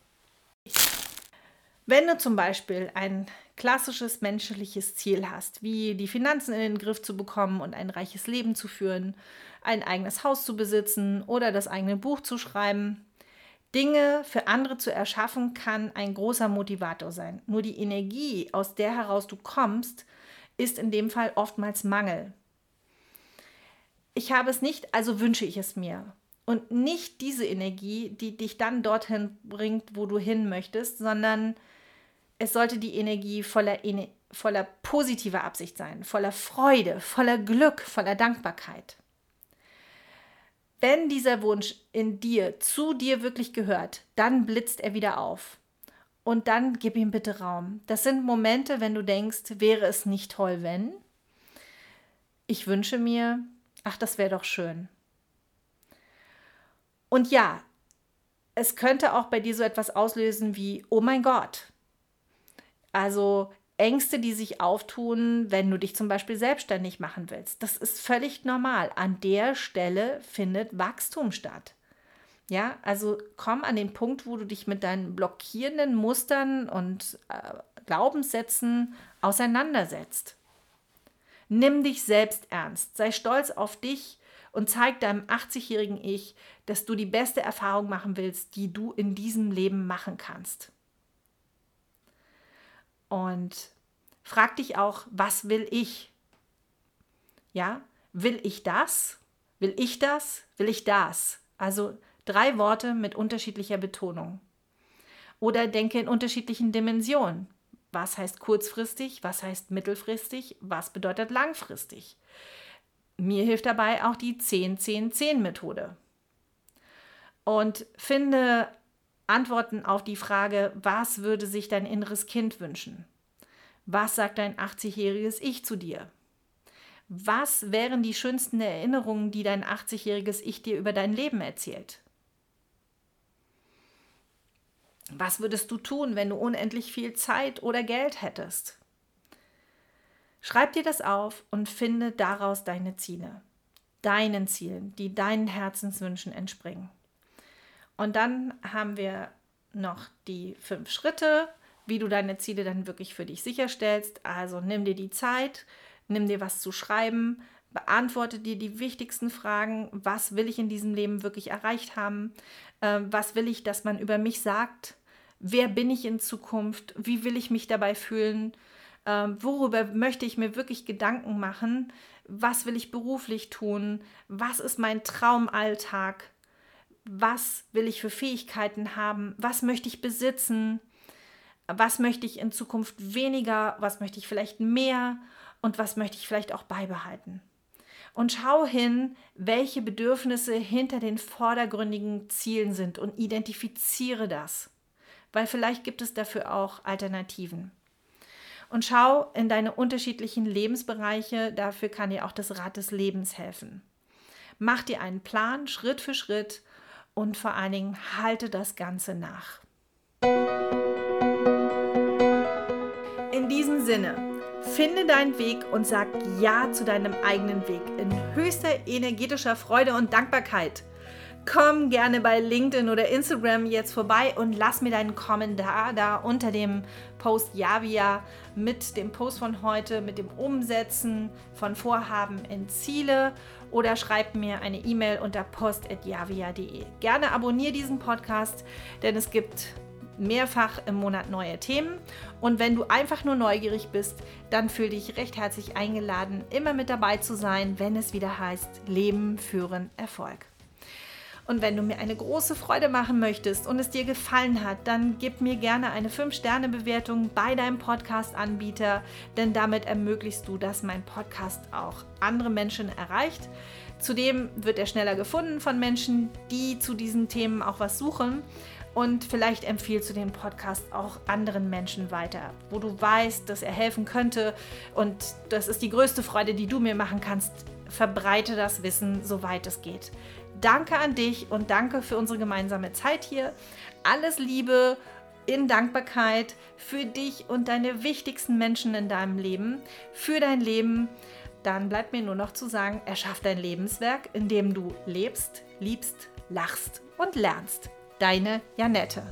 Wenn du zum Beispiel ein klassisches menschliches Ziel hast, wie die Finanzen in den Griff zu bekommen und ein reiches Leben zu führen, ein eigenes Haus zu besitzen oder das eigene Buch zu schreiben, Dinge für andere zu erschaffen, kann ein großer Motivator sein. Nur die Energie, aus der heraus du kommst, ist in dem Fall oftmals Mangel. Ich habe es nicht, also wünsche ich es mir. Und nicht diese Energie, die dich dann dorthin bringt, wo du hin möchtest, sondern es sollte die Energie voller, voller positiver Absicht sein, voller Freude, voller Glück, voller Dankbarkeit. Wenn dieser Wunsch in dir, zu dir wirklich gehört, dann blitzt er wieder auf. Und dann gib ihm bitte Raum. Das sind Momente, wenn du denkst, wäre es nicht toll, wenn? Ich wünsche mir, ach, das wäre doch schön. Und ja, es könnte auch bei dir so etwas auslösen wie, oh mein Gott, also Ängste, die sich auftun, wenn du dich zum Beispiel selbstständig machen willst. Das ist völlig normal. An der Stelle findet Wachstum statt. Ja, also komm an den Punkt, wo du dich mit deinen blockierenden Mustern und äh, Glaubenssätzen auseinandersetzt. Nimm dich selbst ernst, sei stolz auf dich und zeig deinem 80-jährigen Ich, dass du die beste Erfahrung machen willst, die du in diesem Leben machen kannst. Und frag dich auch, was will ich? Ja, will ich das? Will ich das? Will ich das? Also drei Worte mit unterschiedlicher Betonung. Oder denke in unterschiedlichen Dimensionen. Was heißt kurzfristig? Was heißt mittelfristig? Was bedeutet langfristig? Mir hilft dabei auch die 10-10-10-Methode. Und finde Antworten auf die Frage, was würde sich dein inneres Kind wünschen? Was sagt dein 80-jähriges Ich zu dir? Was wären die schönsten Erinnerungen, die dein 80-jähriges Ich dir über dein Leben erzählt? Was würdest du tun, wenn du unendlich viel Zeit oder Geld hättest? Schreib dir das auf und finde daraus deine Ziele, deinen Zielen, die deinen Herzenswünschen entspringen. Und dann haben wir noch die fünf Schritte, wie du deine Ziele dann wirklich für dich sicherstellst. Also nimm dir die Zeit, nimm dir was zu schreiben, beantworte dir die wichtigsten Fragen. Was will ich in diesem Leben wirklich erreicht haben? Ähm, was will ich, dass man über mich sagt? Wer bin ich in Zukunft? Wie will ich mich dabei fühlen? Ähm, worüber möchte ich mir wirklich Gedanken machen? Was will ich beruflich tun? Was ist mein Traumalltag? Was will ich für Fähigkeiten haben? Was möchte ich besitzen? Was möchte ich in Zukunft weniger? Was möchte ich vielleicht mehr? Und was möchte ich vielleicht auch beibehalten? Und schau hin, welche Bedürfnisse hinter den vordergründigen Zielen sind und identifiziere das weil vielleicht gibt es dafür auch Alternativen. Und schau in deine unterschiedlichen Lebensbereiche, dafür kann dir auch das Rad des Lebens helfen. Mach dir einen Plan Schritt für Schritt und vor allen Dingen halte das Ganze nach. In diesem Sinne, finde deinen Weg und sag Ja zu deinem eigenen Weg in höchster energetischer Freude und Dankbarkeit. Komm gerne bei LinkedIn oder Instagram jetzt vorbei und lass mir deinen Kommentar da unter dem Post Javia mit dem Post von heute, mit dem Umsetzen von Vorhaben in Ziele oder schreib mir eine E-Mail unter post.javia.de. Gerne abonniere diesen Podcast, denn es gibt mehrfach im Monat neue Themen. Und wenn du einfach nur neugierig bist, dann fühl dich recht herzlich eingeladen, immer mit dabei zu sein, wenn es wieder heißt Leben führen Erfolg. Und wenn du mir eine große Freude machen möchtest und es dir gefallen hat, dann gib mir gerne eine 5-Sterne-Bewertung bei deinem Podcast-Anbieter, denn damit ermöglichst du, dass mein Podcast auch andere Menschen erreicht. Zudem wird er schneller gefunden von Menschen, die zu diesen Themen auch was suchen. Und vielleicht empfiehlst du den Podcast auch anderen Menschen weiter, wo du weißt, dass er helfen könnte. Und das ist die größte Freude, die du mir machen kannst. Verbreite das Wissen, soweit es geht. Danke an dich und danke für unsere gemeinsame Zeit hier. Alles Liebe in Dankbarkeit für dich und deine wichtigsten Menschen in deinem Leben, für dein Leben. Dann bleibt mir nur noch zu sagen, erschaff dein Lebenswerk, in dem du lebst, liebst, lachst und lernst. Deine Janette.